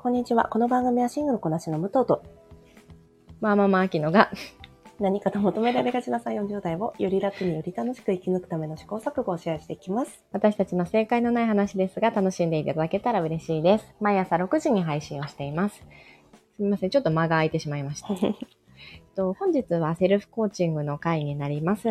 こんにちは。この番組はシングルこなしの武藤とまあまあまあ、秋野が。何かと求められがちな3、40代をより楽により楽しく生き抜くための試行錯誤をシェアしていきます。私たちの正解のない話ですが、楽しんでいただけたら嬉しいです。毎朝6時に配信をしています。すみません。ちょっと間が空いてしまいました。えっと本日はセルフコーチングの回になります。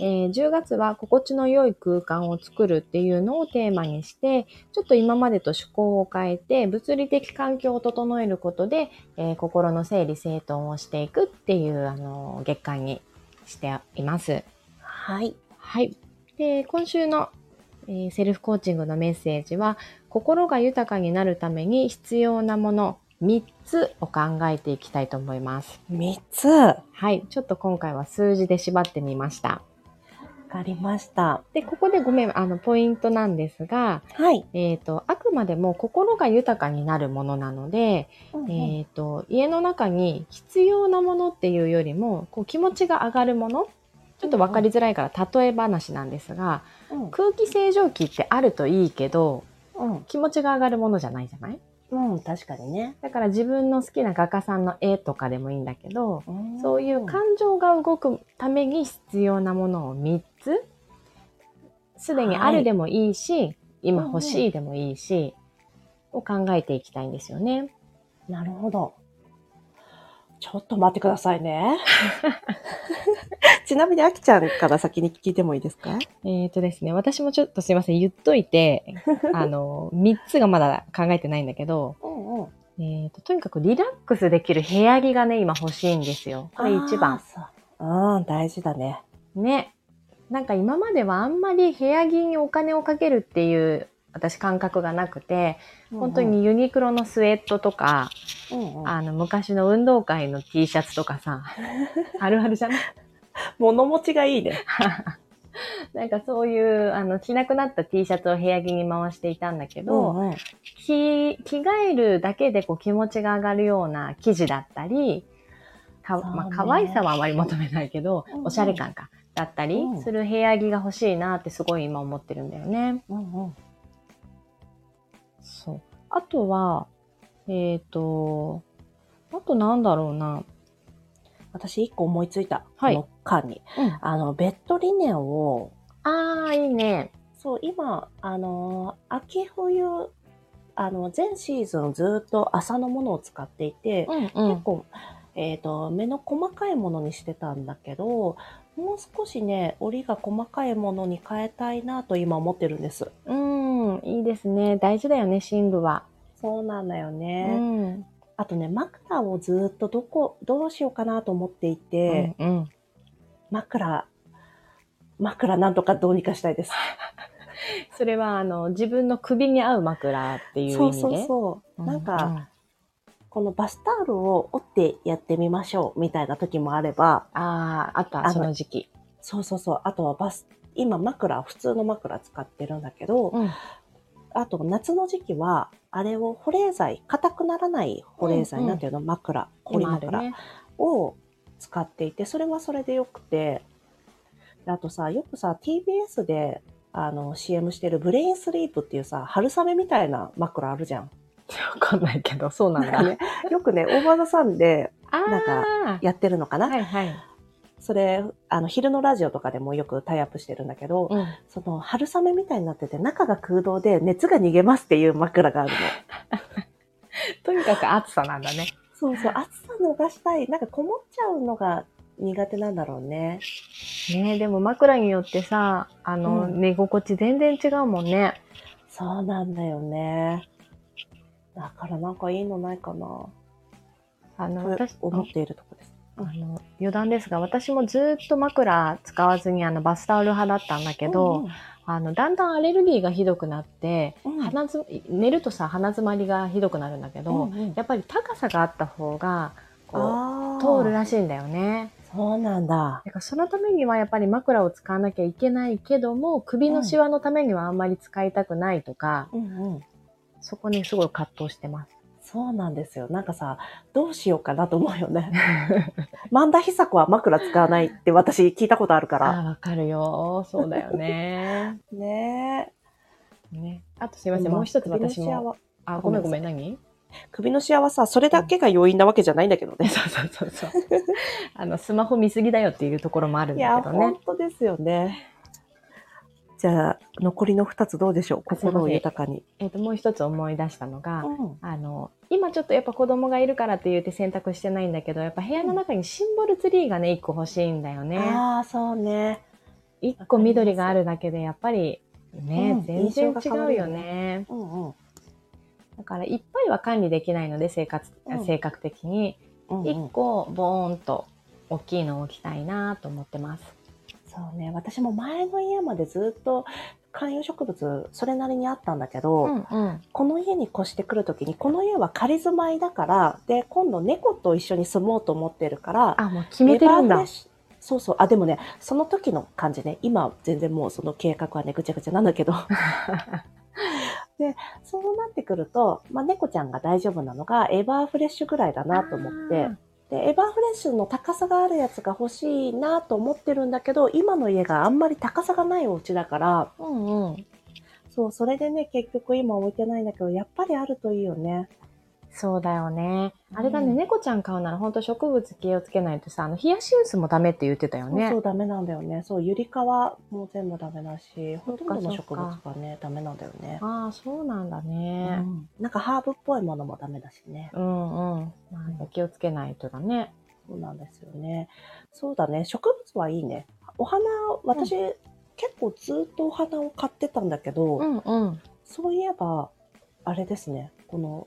えー10月は心地の良い空間を作るっていうのをテーマにして、ちょっと今までと趣向を変えて、物理的環境を整えることで、えー心の整理整頓をしていくっていう、あの月間にしています。はい。はい。で、今週の、えーセルフコーチングのメッセージは、心が豊かになるために必要なもの3つを考えていきたいと思います。3つ。わはい。ちょっと今回は数字で縛ってみました。かりました。で、ここでごめん、あの、ポイントなんですが、はい。えっ、と、あくまでも心が豊かになるものなので、えっ、と、家の中に必要なものっていうよりも、こう気持ちが上がるものちょっとわかりづらいから例え話なんですが、うん空気清浄機ってあるといいけど、うん。気持ちが上がるものじゃないじゃない？うん。確かにね。だから自分の好きな画家さんの絵とかでもいいんだけど、そういうか感情が動くために必要なものを3つ、すでにあるでもいいし、今欲しいでもいいし、を考えていきたいんですよね。なるほど。ちょっと待ってくださいね。ちなみに、あきちゃんから先に聞いてもいいですか？えっ、とですね、私もちょっとすいません、言っといて、あの、3つがまだ考えてないんだけど、うんうん。えっ、と、とにかくリラックスできる部屋着がね、今欲しいんですよ。これ一番。あー。そううん、大事だね。ね。なんか今まではあんまり部屋着にお金をかけるっていう私感覚がなくて、本当にユニクロのスウェットとか、うんうん、うん。あの昔の運動会の T シャツとかさ、あるあるじゃない？物持ちがいいね。なんかそういう、あの、着なくなった T シャツを部屋着に回していたんだけど、うんうん。着、着替えるだけでこう気持ちが上がるような生地だったり、かねまあ、可愛さはあまり求めないけど、うんうん。おしゃれ感か、だったりうんする部屋着が欲しいなってすごい今思ってるんだよね。うんうん。そう。あとは、えっ、と、あとなんだろうな。私一個思いついた。はいこの間に。うん、あの、ベッドリネンを、あー、いいね。そう、今、あの、秋冬、あの、全シーズンずっと朝のものを使っていて、うんう結ん。構、えっ、と、目の細かいものにしてたんだけど、もう少しね、折りが細かいものに変えたいなと今思ってるんです。うん、いいですね。大事だよね、寝具は。そうなんだようね。ん。あとね、枕をずっとどこ、どうしようかなと思っていて、うんうん。枕、枕なんとかどうにかしたいです。それは、あの、自分の首に合う枕っていう意味で？そうそうそう。うなんか、、このバスタオルを折ってやってみましょうみたいな時もあれば、ああ、あった、あのその時期。そうそうそう。あとはバス、今枕、普通の枕使ってるんだけど、うん。あと夏の時期は、あれを保冷剤、硬くならない保冷剤、うんうんなんていうの、枕、凝り枕。を使っていて、それはそれでよくて、であとさ、よくさ、TBS で、あの、CM してるブレインスリープっていうさ、春雨みたいな枕あるじゃん。わかんないけど、そうなんだ。ねよくね、 OVER THE SUN でなんかやってるのかな、はいはい。それ、あの、昼のラジオとかでもよくタイアップしてるんだけど、うん。その、春雨みたいになってて、中が空洞で熱が逃げますっていう枕があるの。とにかく暑さなんだね。そうそう、暑さ逃したい。なんかこもっちゃうのが苦手なんだろうね。ねでも枕によってさ、あの、うん寝心地全然違うもんね。そうなんだよね。だからなんかいいのないかな。あの、と私、思っているとこです。あの、余談ですが、私もずっと枕使わずにあのバスタオル派だったんだけど、うんうんあの、だんだんアレルギーがひどくなって、うん鼻ず寝るとさ、鼻詰まりがひどくなるんだけど、うんうんやっぱり高さがあった方が、こあう、通るならしいんだよね。そうなんだ。だからそのためにはやっぱり枕を使わなきゃいけないけども、首のシワのためにはあんまり使いたくないとか、うんうん。そこにすごい葛藤してます。そうなんですよ。なんかさ、どうしようかなと思うよね。万田久子は枕使わないって私聞いたことあるかああ、ら。わかるよ。そうだよね。ねね。あとすいません、今もう一つ私も。あ、ごめんごめん何？首のシワはさ、それだけが要因なわけじゃないんだけどね。そうそうそうそう。あの、スマホ見すぎだよっていうところもあるんいや、だけどね本。当ですよね。じゃあ、残りの2つどうでしょう？心を豊かに。えっ、と、もう一つ思い出したのが、うんあの、今ちょっとやっぱ子供がいるからって言って選択してないんだけど、やっぱ部屋の中にシンボルツリーがね、一個欲しいんだよね。ああ、そうね。一個緑があるだけで、やっぱりね、うん全然違うよね。うんうん。だから、いっぱいは管理できないので、生活、うん性格的に。うんうん一個、ボーンと、大きいのを置きたいなと思ってます。そうね。私も前の家までずっと観葉植物、それなりにあったんだけど、うんうん。この家に越してくるときに、この家は仮住まいだから、で、今度猫と一緒に住もうと思ってるから、あ、もう決めてるんだそうそう。あ、でもね、その時の感じね、今全然もうその計画はね、ぐちゃぐちゃなんだけど。で、そうなってくると、まあ、猫ちゃんが大丈夫なのが、エバーフレッシュぐらいだなと思って、で、エバーフレッシュの高さがあるやつが欲しいなと思ってるんだけど、今の家があんまり高さがないお家だから、うんうん。そう、それでね、結局今置いてないんだけど、やっぱりあるといいよね。そうだよね。あれだね、うん猫ちゃん飼うなら本当植物気をつけないとさ、あの、ヒヤシンスもダメって言ってたよね。そうダメなんだよね。そう、ゆりかわも全部ダメだし、ほとんどの植物がね、ダメなんだよね。ああ、そうなんだうね。んなんかハーブっぽいものもダメだしね。うんうん。まあ、気をつけないとだね。そうなんですよね。そうだね。植物はいいね。お花、私、結構ずっとお花を買ってたんだけど、うんうん。そういえば、あれですね。この、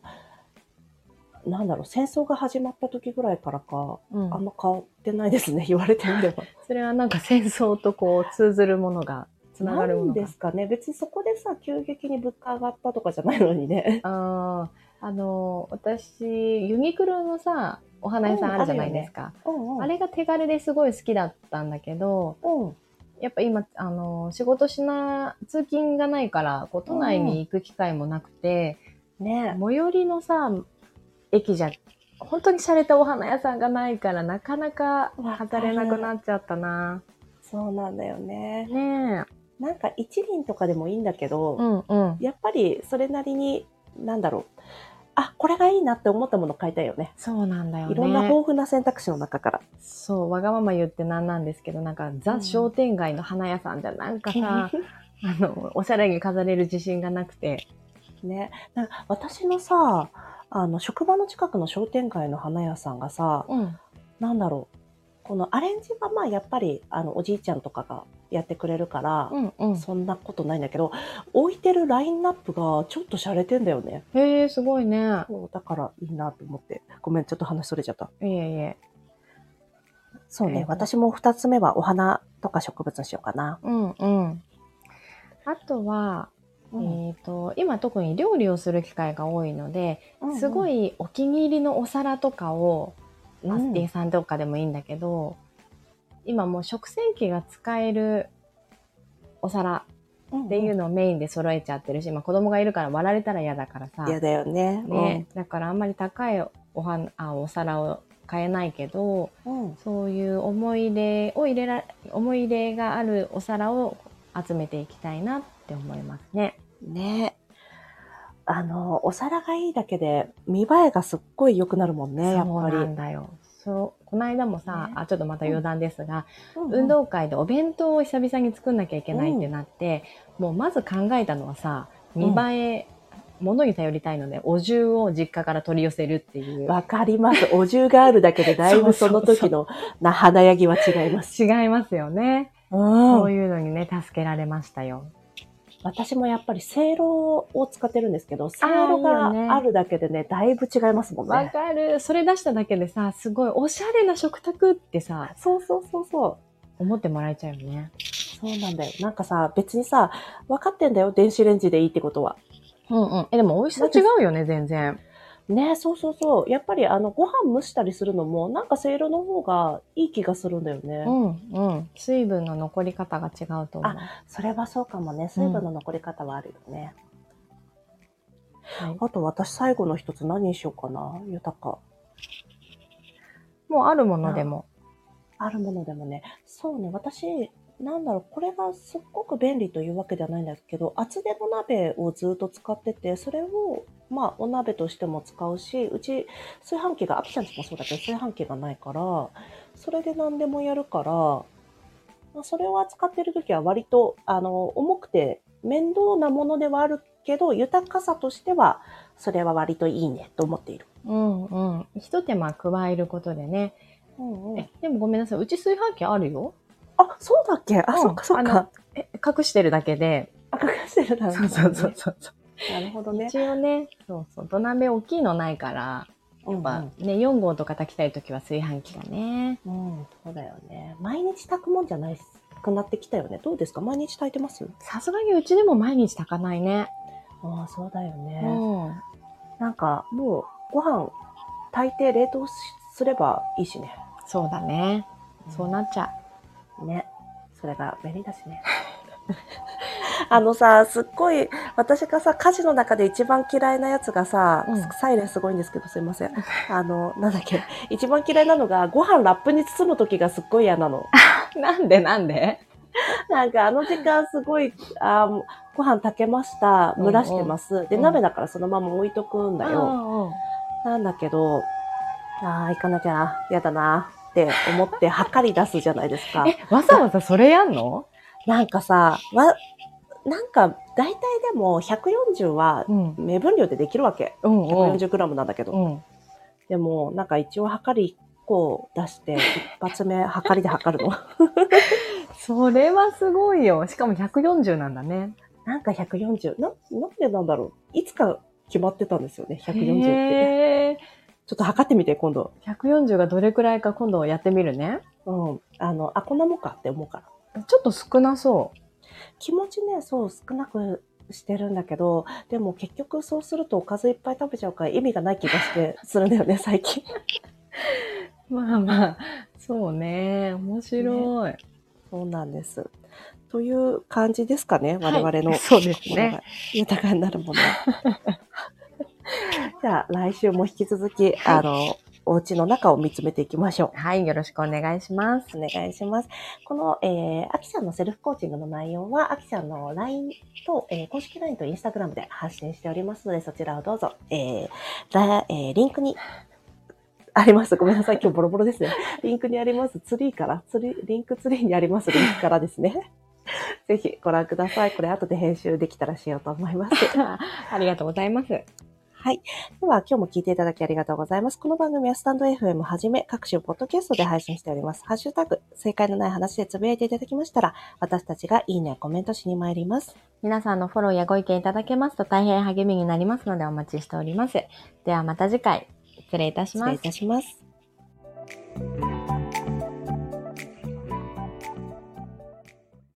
なんだろう、戦争が始まった時ぐらいからか、うんあんま買ってないですね。言われてみれば。それはなんか戦争とこう通ずるものが、つながるもなんのが。ですかね。別にそこでさ、急激に物価上がったとかじゃないのにね。ああ、あの、私、ユニクロのさ、お花屋さんあるじゃないですか。うんうん。あれが手軽ですごい好きだったんだけど、うん。やっぱ今、あの、仕事しな、通勤がないから、こう、都内に行く機会もなくて、ね最寄りのさ、駅じゃ、本当に洒落たお花屋さんがないから、なかなか語れなくなっちゃったな。そうなんだよね。ねえ。なんか一輪とかでもいいんだけど、うんうん。やっぱりそれなりに、なんだろう。あ、これがいいなって思ったもの買いたいよね。そうなんだよね。いろんな豊富な選択肢の中から。そう、わがまま言ってなんなんですけど、なんか、ザうん商店街の花屋さんじゃなんかさ、あの、おしゃれに飾れる自信がなくて。ね。なんか私のさ、あの、職場の近くの商店街の花屋さんがさ、うん。なんだろう。このアレンジはまあやっぱり、あの、おじいちゃんとかがやってくれるから、うんうん。そんなことないんだけど、置いてるラインナップがちょっと洒落てんだよね。へえ、すごいね。そうだからいいなと思って。ごめん、ちょっと話それちゃった。いえいえ。そうね。えー私も二つ目はお花とか植物にしようかな。うんうん。あとは、えっ、と、今特に料理をする機会が多いので、すごい、いお気に入りのお皿とかを、うんパスティさんとかでもいいんだけど、今もう食洗機が使えるお皿っていうの。のをメインで揃えちゃってるし、まあ子供がいるから割られたら嫌だからさ。嫌だよね。ね、だからあんまり高いお花あお皿を買えないけど、うん。うん。そういう思い出を入れら、思い出があるお皿を集めていきたいなって思いますね。ねあの、お皿がいいだけで見栄えがすっごい良くなるもんね、やっそうぱり。なんだよ。そう、この間もさ、ねあ、ちょっとまた余談ですが、うん運動会でお弁当を久々に作んなきゃいけないってなって、もうまず考えたのはさ、見栄え、物に頼りたいので、お重を実家から取り寄せるっていう。わかります。お重があるだけでだいぶその時のな華やぎは違います。違いますよね。うんそういうのにね、助けられましたよ。私もやっぱりせいろを使ってるんですけど、せいろがねあるだけでね、だいぶ違いますもんわね。かる。それ出しただけでさ、すごいおしゃれな食卓ってさ、そうそうそうそう。思ってもらえちゃうよね。そうなんだよ。なんかさ、別にさ、分かってんだよ、電子レンジでいいってことは。うんうん。え、でも美味しさ違うよね、全然。ねそうそうそう。やっぱりあの、ご飯蒸したりするのも、なんかせいろの方がいい気がするんだよね。うんうん。水分の残り方が違うと思う。それはそうかもね。水分の残り方はあるよね。はいあと私最後の一つ何にしようかな。豊か。もうあるものでも。あるものでもね。そうね、私、なんだろう、これがすっごく便利というわけではないんですけど、厚手の鍋をずっと使ってて、それをまあ、お鍋としても使うし、うち、炊飯器が、アキちゃんちもそうだけど、炊飯器がないから、それで何でもやるから、まあ、それを扱ってる時は割と、あの、重くて面倒なものではあるけど、豊かさとしては、それは割といいね、と思っている。うんうん。一手間加えることでね。うんうんえ、でもごめんなさい。うち炊飯器あるよ。あ、そうだっけ？あ、うんそっかそっか。え、隠してるだけで。あ、隠してるだろそうそうそうそう。なるほどね。一応ね、そうそう。土鍋大きいのないから、やっまあね、4合とか炊きたいときは炊飯器がね。うん、そうだよね。毎日炊くもんじゃないくなってきたよね。どうですか？毎日炊いてます？さすがにうちでも毎日炊かないね。ああ、そうだよね。うん。なんか、もう、ご飯、炊いて冷凍しすればいいしね。そうだね。そうなっちゃね。それが便利だしね。あのさ、すっごい、私がさ、家事の中で一番嫌いなやつがさ、うんサイレンすごいんですけど、すいません。あの、なんだっけ、一番嫌いなのが、ご飯ラップに包む時がすっごい嫌なの。う。なんでなんで？なんかあの時間すごい、あーご飯炊けました、蒸らしてます。で、うん鍋だからそのまま置いとくんだよ。よ。なんだけど、ああ、行かなきゃ嫌だなって思って測り出すじゃないですか。え、わざわざそれやんの？なんかさ、わ、なんか大体でも140はうん。目分量でできるわけ。うんうん。140g なんだけど。うん。でも、なんか一応測り1個出して、一発目測りで測るの。それはすごいよ。しかも140なんだね。なんか140。な、なんでなんだろう。いつか決まってたんですよね、140って。ちょっと測ってみて、今度。140がどれくらいか今度やってみるね。うん。あの、あ、こんなもんかって思うから。ちょっと少なそ気持ちね、そう、少なくしてるんだけど、でも結局そうするとおかずいっぱい食べちゃうから意味がない気がして、するんだよね、最近。う。まあまあ、そうね。面白い。そうなんです。という感じですかね、我々の。はいそうですね豊かになるもの。じゃあ、来週も引き続き、あの、お家の中を見つめていきましょう。はい、よろしくお願いします。お願いします。この、えー、アキさんのセルフコーチングの内容は、アキさんの LINE と、えー公式 LINE と Instagram で発信しておりますので、そちらをどうぞ、えーらえーリンクに、あります。ごめんなさい。今日ボロボロですね。リンクにあります。ツリーから、ツリー、リンクツリーにありますリンクからですね。ぜひご覧ください。これ後で編集できたらしようと思います。ありがとうございます。はい。では、今日も聞いていただきありがとうございます。この番組はスタンド FM はじめ各種ポッドキャストで配信しております。ハッシュタグ、正解のない話でつぶやいていただきましたら、私たちがいいね、コメントしに参ります。皆さんのフォローやご意見いただけますと大変励みになりますのでお待ちしております。ではまた次回、失礼いたします失礼い。たします。